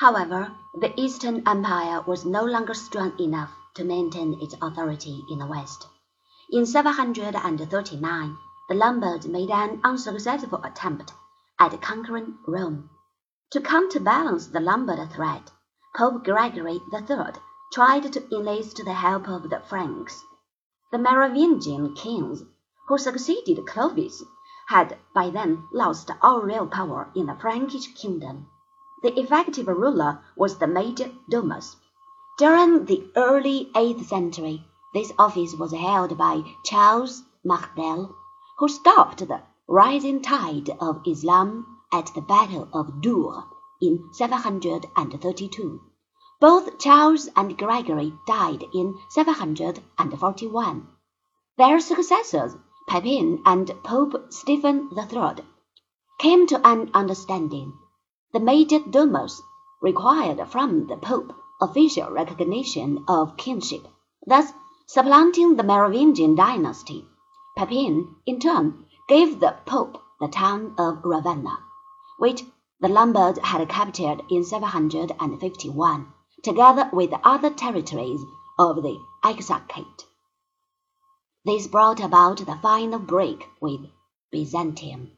However, the Eastern Empire was no longer strong enough to maintain its authority in the West. In 739, the Lombards made an unsuccessful attempt at conquering Rome. To counterbalance the Lombard threat, Pope Gregory III tried to enlist the help of the Franks. The Merovingian kings who succeeded Clovis had by then lost all real power in the Frankish kingdom. The effective ruler was the major domus. During the early eighth century, this office was held by Charles Martel, who stopped the rising tide of Islam at the Battle of Tours in 732. Both Charles and Gregory died in 741. Their successors, Pepin and Pope Stephen III, came to an understanding the major domus required from the Pope official recognition of kingship, thus supplanting the Merovingian dynasty. Pepin, in turn, gave the Pope the town of Ravenna, which the Lombards had captured in 751, together with other territories of the Exarchate. This brought about the final break with Byzantium.